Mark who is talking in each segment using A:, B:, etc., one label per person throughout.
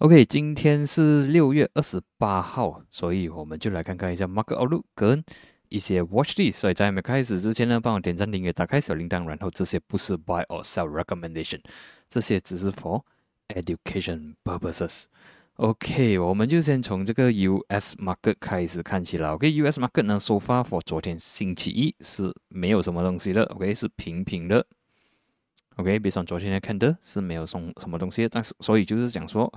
A: OK，今天是六月二十八号，所以我们就来看看一下 Market Outlook 跟一些 Watch List。所以在没开始之前呢，帮我点赞、订阅、打开小铃铛。然后这些不是 Buy or Sell Recommendation，这些只是 for education purposes。OK，我们就先从这个 US Market 开始看起了。OK，US Market 呢，so far for 昨天星期一是没有什么东西的。OK，是平平的。OK，比上昨天来看的是没有送什么东西，但是所以就是讲说。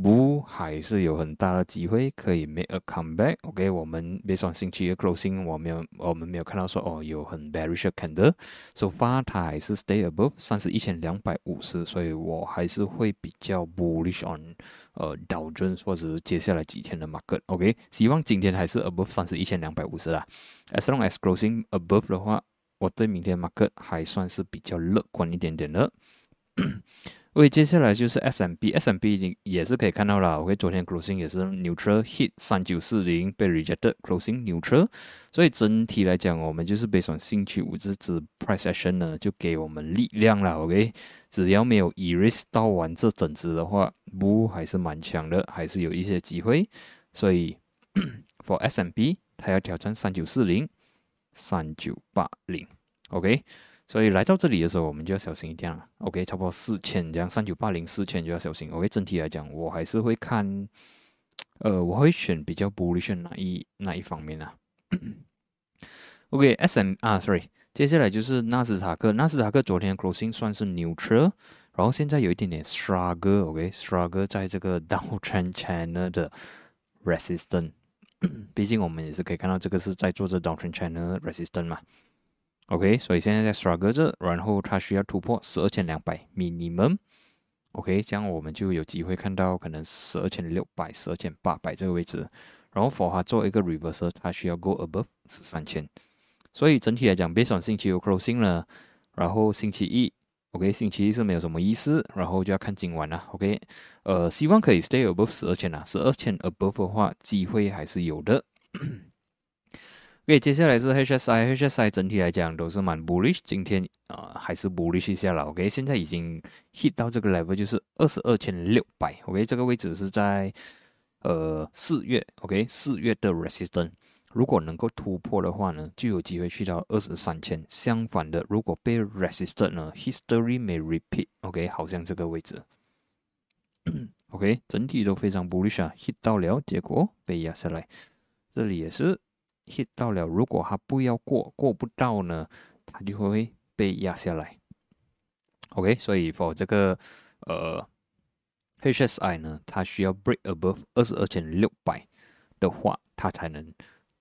A: 不还是有很大的机会可以 make a comeback。OK，我们别说星期一 closing，我没有，我们没有看到说哦有很 bearish 的 candle。So far，它还是 stay above 三十一千两百五十，所以我还是会比较 bullish on 呃道琼或者是接下来几天的 market。OK，希望今天还是 above 三十一千两百五十啦。As long as closing above 的话，我对明天 market 还算是比较乐观一点点的。所以接下来就是 S M B，S M B 已经也是可以看到了。OK，昨天 closing 也是 neutral hit 三九四零被 rejected closing neutral。所以整体来讲，我们就是被上星期五这支 price action 呢，就给我们力量了。OK，只要没有 erase 到完这整支的话，不还是蛮强的，还是有一些机会。所以 for S M B，它要挑战三九四零、三九八零。OK。所以来到这里的时候，我们就要小心一点了。OK，差不多四千这样，三九八零四千就要小心。OK，整体来讲，我还是会看，呃，我会选比较 bullish 哪一哪一方面 啊。OK，S M 啊，Sorry，接下来就是纳斯达克。纳斯达克昨天 closing 算是 neutral，然后现在有一点点 struggle。OK，struggle 在这个 downtrend channel 的 resistance，毕竟我们也是可以看到这个是在做这 downtrend channel resistance 嘛。OK，所以现在在 struggle 这，然后它需要突破十二千两百 minimum。OK，这样我们就有机会看到可能十二千六百、十二千八百这个位置。然后 for 它做一个 reversal，它需要 go above 十三千。所以整体来讲，别算星期五 closing 了，然后星期一，OK，星期一是没有什么意思，然后就要看今晚了。OK，呃，希望可以 stay above 十二千啊，十二千 above 的话，机会还是有的。OK，接下来是 HSI，HSI 整体来讲都是蛮 bullish，今天啊还是 bullish 一下了。OK，现在已经 hit 到这个 level，就是二十二千六百。OK，这个位置是在呃四月，OK 四月的 resistance，如果能够突破的话呢，就有机会去到二十三千。相反的，如果被 resisted 呢，history may repeat。OK，好像这个位置。OK，整体都非常 bullish 啊，hit 到了，结果被压下来。这里也是。Hit 到了，如果它不要过，过不到呢，它就会被压下来。OK，所以否这个呃 HSI 呢，它需要 break above 二十二千六百的话，它才能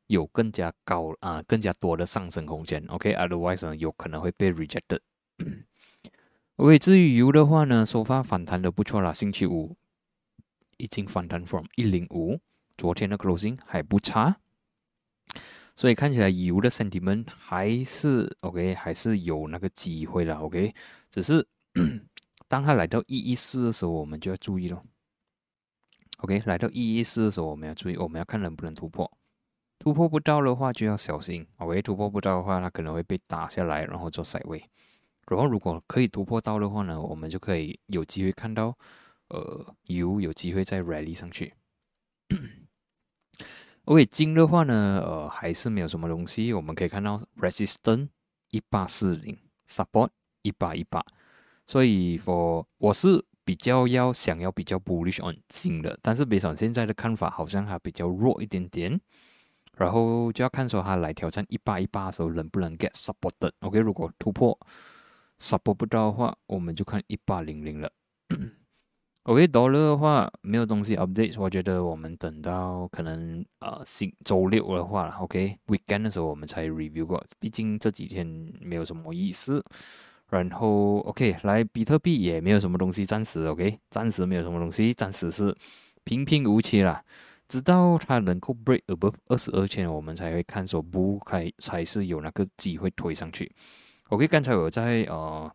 A: 有更加高啊，更加多的上升空间。OK，otherwise 呢，有可能会被 rejected。OK，至于油的话呢，收发反弹的不错啦，星期五已经反弹 from 一零五，昨天的 closing 还不差。所以看起来油的 sentiment 还是 OK，还是有那个机会的 OK，只是 当它来到一一四的时候，我们就要注意了。OK，来到一一四的时候，我们要注意，我们要看能不能突破。突破不到的话，就要小心。OK，突破不到的话，它可能会被打下来，然后做塞位。然后如果可以突破到的话呢，我们就可以有机会看到，呃，油有机会再 rally 上去。OK，金的话呢，呃，还是没有什么东西。我们可以看到 resistance 一八四零，support 一八一八。所以，for 我是比较要想要比较 bullish on 金的，但是别上现在的看法好像还比较弱一点点。然后就要看说它来挑战一八一八的时候能不能 get supported。OK，如果突破 support 不到的话，我们就看一八零零了。OK，多了的话没有东西 update，我觉得我们等到可能呃星周六的话，OK，weekend 的时候我们才 review 过，毕竟这几天没有什么意思。然后 OK，来比特币也没有什么东西，暂时 OK，暂时没有什么东西，暂时是平平无奇啦。直到它能够 break above 二十二千，我们才会看说不开才是有那个机会推上去。OK，刚才我在呃。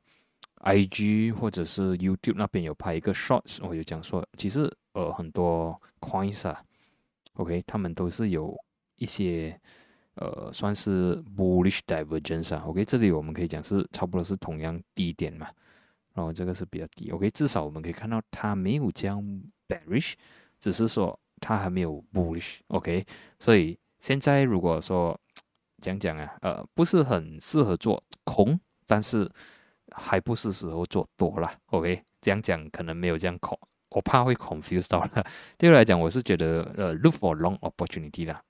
A: I G 或者是 YouTube 那边有拍一个 Shorts，我就讲说，其实呃很多 Coins 啊，OK，他们都是有一些呃算是 Bullish Divergence 啊，OK，这里我们可以讲是差不多是同样低点嘛，然后这个是比较低，OK，至少我们可以看到它没有将 bearish，只是说它还没有 bullish，OK，所以现在如果说讲讲啊，呃，不是很适合做空，但是还不是时候做多了，OK，这样讲可能没有这样恐，我怕会 confuse 到了。对我来讲，我是觉得呃，look for long opportunity 啦。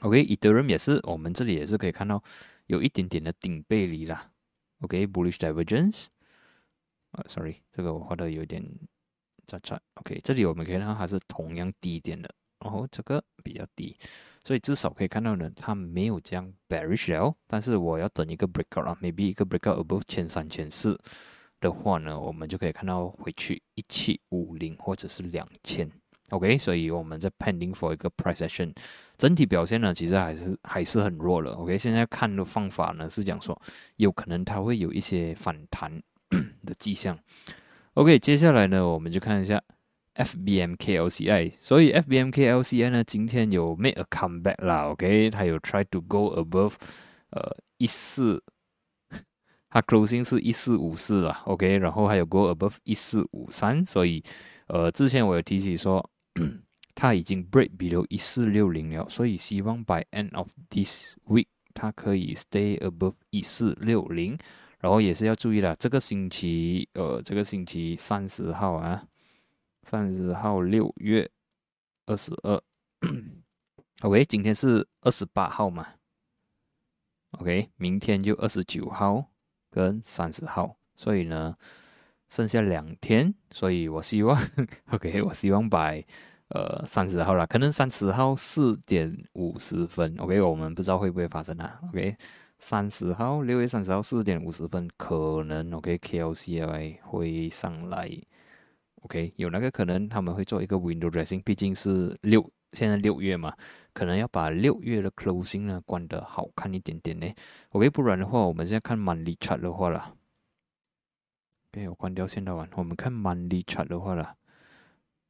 A: OK，Ethereum 也是，我们这里也是可以看到有一点点的顶背离啦。OK，bullish divergence。啊，sorry，这个我画的有点杂杂。OK，这里我们可以看到它是同样低点的，然后这个比较低，所以至少可以看到呢，它没有这样 bearish 了。但是我要等一个 breakout 啊，maybe 一个 breakout above 千三千四的话呢，我们就可以看到回去一七五零或者是两千。OK，所以我们在 pending for 一个 price action，整体表现呢，其实还是还是很弱了。OK，现在看的方法呢是讲说，有可能它会有一些反弹。的迹象。OK，接下来呢，我们就看一下 FBMKLCI。所以 FBMKLCI 呢，今天有 make a comeback 啦。OK，它有 try to go above 呃一四，它 closing 是一四五四啦。OK，然后还有 go above 一四五三。所以呃，之前我有提起说，它已经 break below 一四六零了。所以希望 by end of this week 它可以 stay above 一四六零。然后也是要注意了，这个星期，呃，这个星期三十号啊，三十号六月二十二，OK，今天是二十八号嘛，OK，明天就二十九号跟三十号，所以呢，剩下两天，所以我希望，OK，我希望把，呃，三十号了，可能三十号四点五十分，OK，我们不知道会不会发生啊，OK。三十号，六月三十号四点五十分，可能 OK，KLCI 会上来，OK，有那个可能他们会做一个 window dressing，毕竟是六，现在六月嘛，可能要把六月的 closing 呢关得好看一点点呢，OK，不然的话，我们现在看 monthly chart 的话啦，OK，我关掉现在完，我们看 monthly chart 的话啦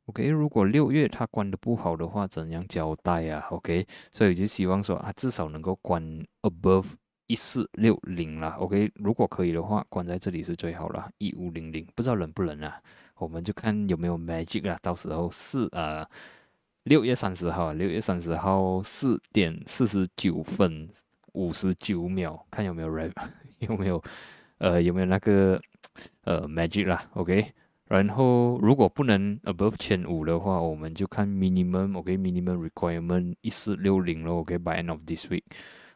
A: ，OK，如果六月它关的不好的话，怎样交代呀？OK，所以就希望说啊，至少能够关 above。一四六零啦，OK，如果可以的话，关在这里是最好了。一五零零，不知道能不能啊？我们就看有没有 magic 啊。到时候四呃六月三十号，六月三十号四点四十九分五十九秒，看有没有 rap，有没有呃有没有那个呃 magic 啦，OK。然后如果不能 above 千五的话，我们就看 minimum，OK，minimum requirement 一四六零咯，OK，by end of this week。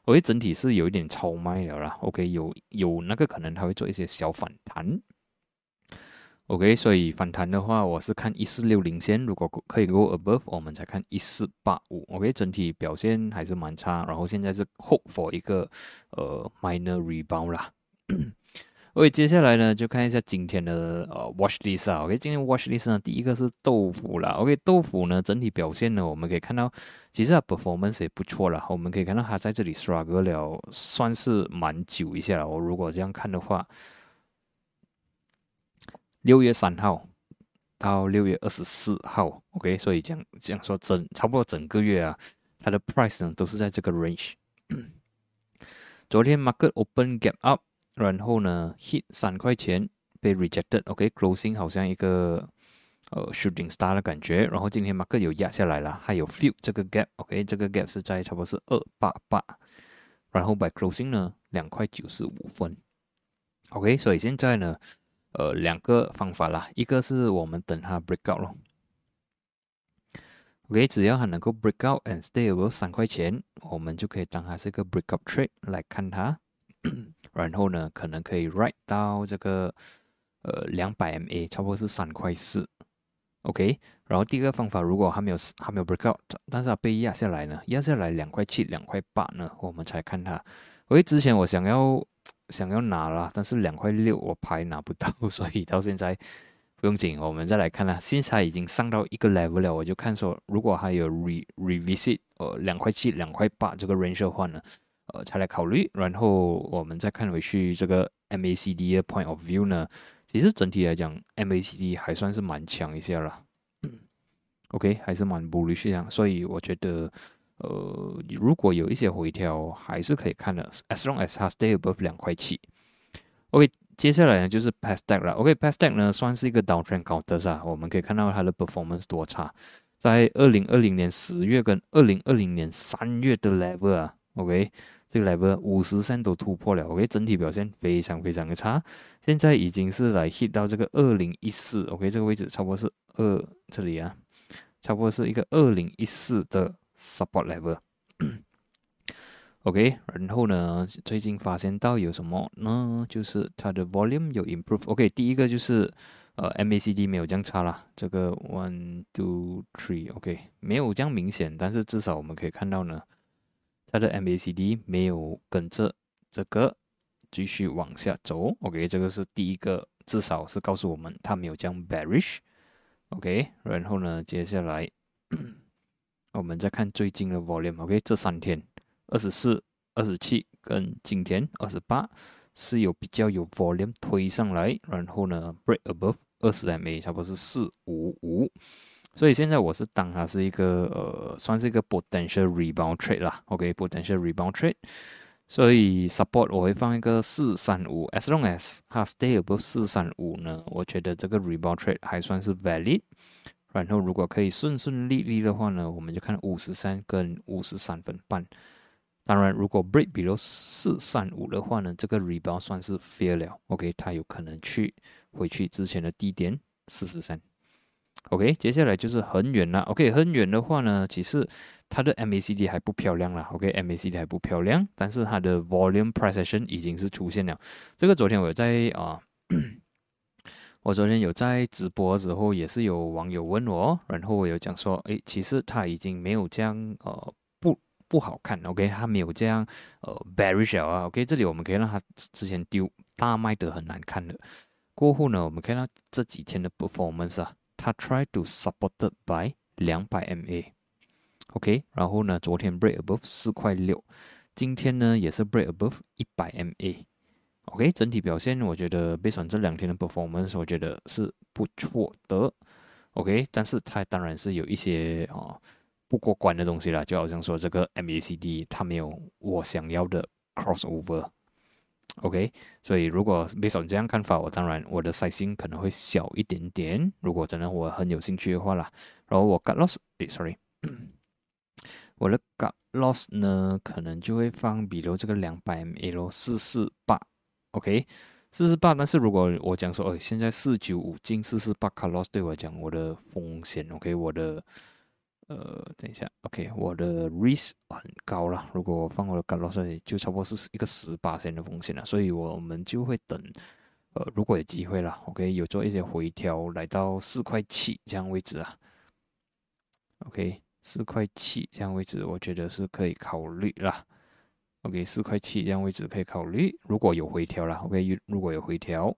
A: OK，整体是有一点超卖了啦。OK，有有那个可能它会做一些小反弹。OK，所以反弹的话，我是看一四六零先，如果可以 go above，我们再看一四八五。OK，整体表现还是蛮差，然后现在是 hope for 一个呃 minor rebound 啦。OK，接下来呢，就看一下今天的呃 watch list 啊。OK，今天 watch list 呢，第一个是豆腐啦。OK，豆腐呢，整体表现呢，我们可以看到，其实它 performance 也不错了。我们可以看到它在这里 struggle 了，算是蛮久一下了。我如果这样看的话，六月三号到六月二十四号，OK，所以讲讲说整差不多整个月啊，它的 price 呢都是在这个 range。昨天 market open gap up。然后呢，hit 三块钱被 rejected，OK，closing 好像一个呃 shooting star 的感觉。然后今天 market 有压下来了，还有 fill 这个 gap，OK，这个 gap 是在差不多是二八八。然后 by closing 呢，两块九十五分，OK，所以现在呢，呃，两个方法啦，一个是我们等它 break out 咯，OK，只要它能够 break out and stay above 三块钱，我们就可以当它是一个 break up trade 来看它。然后呢，可能可以 write 到这个呃两百 MA，差不多是三块四，OK。然后第二个方法，如果还没有还没有 break out，但是它被压下来呢，压下来两块七、两块八呢，我们才看它。因之前我想要想要拿了，但是两块六我牌拿不到，所以到现在不用紧，我们再来看啦。现在已经上到一个 level 了，我就看说，如果还有 re revisit 呃两块七、两块八这个 range 的话呢？呃，才来考虑，然后我们再看回去这个 MACD 的 point of view 呢，其实整体来讲，MACD 还算是蛮强一些了，OK，还是蛮 bullish 这样，所以我觉得，呃，如果有一些回调，还是可以看的，as long as 它 stay above 两块七，OK，接下来呢就是 Past Deck 了。OK，Past Deck 呢算是一个 Downtrend Counter 啊，我们可以看到它的 Performance 多差，在二零二零年十月跟二零二零年三月的 Level 啊，OK，这个 Level 五十线都突破了，OK，整体表现非常非常的差，现在已经是来 hit 到这个二零一四，OK，这个位置差不多是二这里啊，差不多是一个二零一四的 Support Level。OK，然后呢，最近发现到有什么呢？就是它的 volume 有 improve。OK，第一个就是呃 MACD 没有这样差啦，这个 one two three，OK，没有这样明显，但是至少我们可以看到呢，它的 MACD 没有跟着这个继续往下走。OK，这个是第一个，至少是告诉我们它没有这样 bearish。OK，然后呢，接下来我们再看最近的 volume。OK，这三天。二十四、二十七跟今天二十八是有比较有 volume 推上来，然后呢 break above 二十 MA，差不多是四五五，所以现在我是当它是一个呃，算是一个 potential rebound trade 啦，OK，potential rebound trade，所以 support 我会放一个四三五，as long as 它 stay above 四三五呢，我觉得这个 rebound trade 还算是 valid，然后如果可以顺顺利利的话呢，我们就看五十三跟五十三分半。当然，如果 break 比如四三五的话呢，这个 rebound 算是 fail 了。OK，它有可能去回去之前的低点四十三。OK，接下来就是很远了。OK，很远的话呢，其实它的 MACD 还不漂亮了。OK，MACD 还不漂亮，但是它的 volume precession 已经是出现了。这个昨天我在啊，我昨天有在直播的时候，也是有网友问我，然后我有讲说，诶，其实它已经没有这样呃。不不好看，OK，它没有这样，呃，bearish 啊，OK，这里我们可以让它之前丢大卖的很难看的，过后呢，我们看到这几天的 performance 啊，它 try to supported by 两百 MA，OK，然后呢，昨天 break above 四块六，今天呢也是 break above 一百 MA O.K. 整体表现我觉得 based on 这两天的 performance，我觉得是不错的，OK，但是它当然是有一些啊。不过关的东西了，就好像说这个 MACD 它没有我想要的 crossover，OK，所以如果 based on 这样看法，我当然我的 size 可能会小一点点。如果真的我很有兴趣的话啦，然后我 got loss，诶，sorry，我的 got loss 呢，可能就会放比如这个两百 ml 四四八，OK，四十八。但是如果我讲说，哦，现在四九五进四十八 cut loss 对我讲，我的风险，OK，我的。呃，等一下，OK，我的 risk 很高了。如果我放我的 cut loss，就差不多是一个十八线的风险了。所以我们就会等，呃，如果有机会了，OK，有做一些回调，来到四块七这样位置啊，OK，四块七这样位置，我觉得是可以考虑啦。OK，四块七这样位置可以考虑，如果有回调了，OK，如果有回调。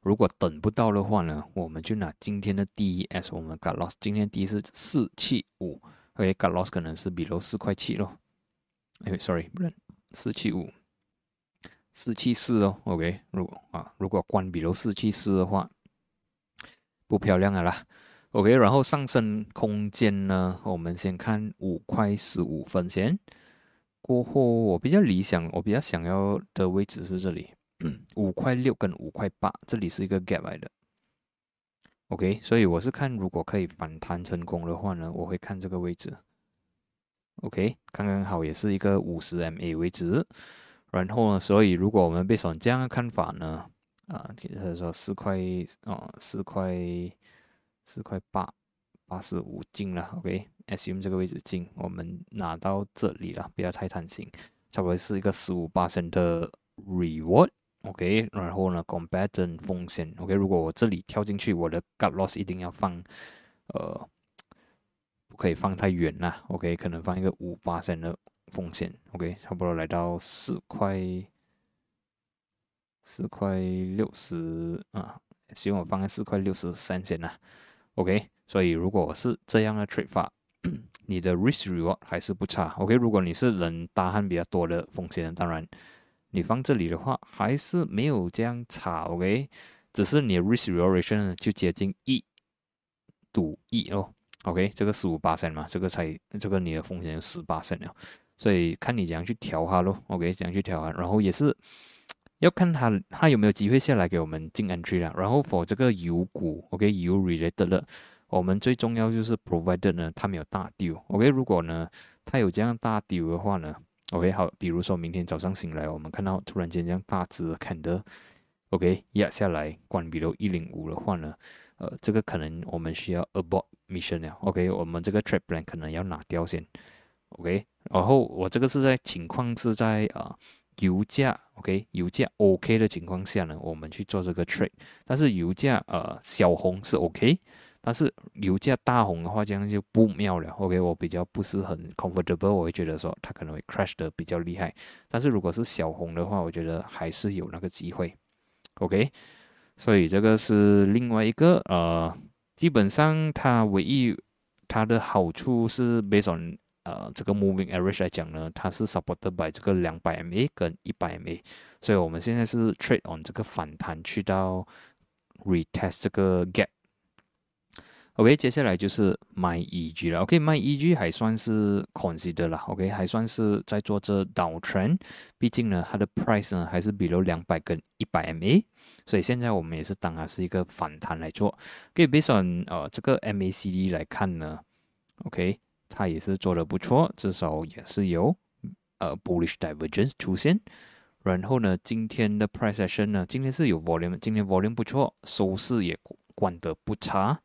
A: 如果等不到的话呢，我们就拿今天的第一 S，我们 got loss，今天第一是四七五，OK，got loss 可能是比如四块七咯，哎，sorry，不是四七五，四七四哦，OK，如果啊，如果关比如四七四的话，不漂亮的啦，OK，然后上升空间呢，我们先看五块十五分先，过后我比较理想，我比较想要的位置是这里。五块六跟五块八，这里是一个 gap 来的，OK，所以我是看如果可以反弹成功的话呢，我会看这个位置，OK，刚刚好也是一个五十 MA 位置，然后呢，所以如果我们被选这样的看法呢，啊，就是说四块哦，四块四块八八十五进了，OK，assume 这个位置进，我们拿到这里了，不要太贪心，差不多是一个十五八升的 reward。OK，然后呢，combatant 风险，OK，如果我这里跳进去，我的 gut loss 一定要放，呃，不可以放太远啦，OK，可能放一个五八线的风险，OK，差不多来到四块，四块六十啊，希望我放在四块六十三线啦，OK，所以如果是这样的 trade 法，你的 risk reward 还是不差，OK，如果你是能大汗比较多的风险，当然。你放这里的话，还是没有这样差，OK？只是你的 risk relation 就接近一赌一哦，OK？这个十五八线嘛，这个才这个你的风险十八线了，所以看你怎样去调它咯，OK？怎样去调它，然后也是要看它它有没有机会下来给我们进 entry 了。然后 for 这个油股，OK，油 related 了，我们最重要就是 provided 呢，它没有大丢，OK，如果呢它有这样大丢的话呢，OK，好，比如说明天早上醒来，我们看到突然间这样大只的看的，OK，压下来，关闭到一零五的话呢，呃，这个可能我们需要 abort mission 了，OK，我们这个 trade plan 可能要拿掉先，OK，然后我这个是在情况是在啊。油价 OK，油价 OK 的情况下呢，我们去做这个 trade。但是油价呃小红是 OK，但是油价大红的话，这样就不妙了。OK，我比较不是很 comfortable，我会觉得说它可能会 crash 的比较厉害。但是如果是小红的话，我觉得还是有那个机会。OK，所以这个是另外一个呃，基本上它唯一它的好处是 based on。呃，这个 moving average 来讲呢，它是 supported by 这个两百 MA 跟一百 MA，所以我们现在是 trade on 这个反弹去到 retest 这个 gap。OK，接下来就是卖 EG 了。OK，卖 EG 还算是 consider 了。OK，还算是在做这 downtrend，毕竟呢，它的 price 呢还是比如两百跟一百 MA，所以现在我们也是当它是一个反弹来做。OK，based on 呃这个 MACD 来看呢，OK。它也是做的不错，至少也是有呃 bullish divergence 出现。然后呢，今天的 price action 呢，今天是有 volume，今天 volume 不错，收市也关得不差。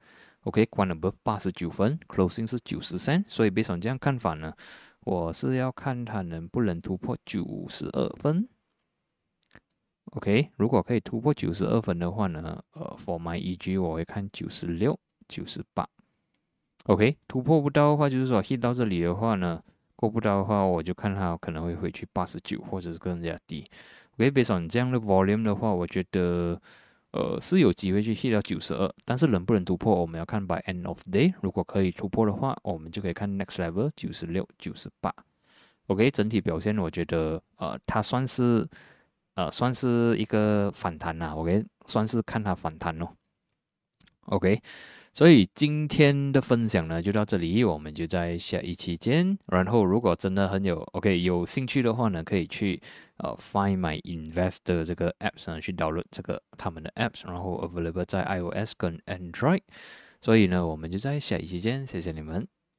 A: OK，关了 above 八十九分，closing 是九十三。所以，Bison 这样看法呢，我是要看它能不能突破九十二分。OK，如果可以突破九十二分的话呢，呃，for my EG 我会看九十六、九十八。OK，突破不到的话，就是说 hit 到这里的话呢，过不到的话，我就看它可能会回去八十九，或者是更加低。OK，based on 这样的 volume 的话，我觉得呃是有机会去 hit 到九十二，但是能不能突破，我们要看 by end of day。如果可以突破的话，我们就可以看 next level 九十六、九十八。OK，整体表现我觉得呃它算是呃算是一个反弹啦。OK，算是看它反弹咯。OK。所以今天的分享呢就到这里，我们就在下一期见。然后如果真的很有 OK 有兴趣的话呢，可以去呃 Find My Investor 这个 App 上去导入这个他们的 Apps，然后 Available 在 iOS 跟 Android。所以呢，我们就在下一期见，谢谢你们。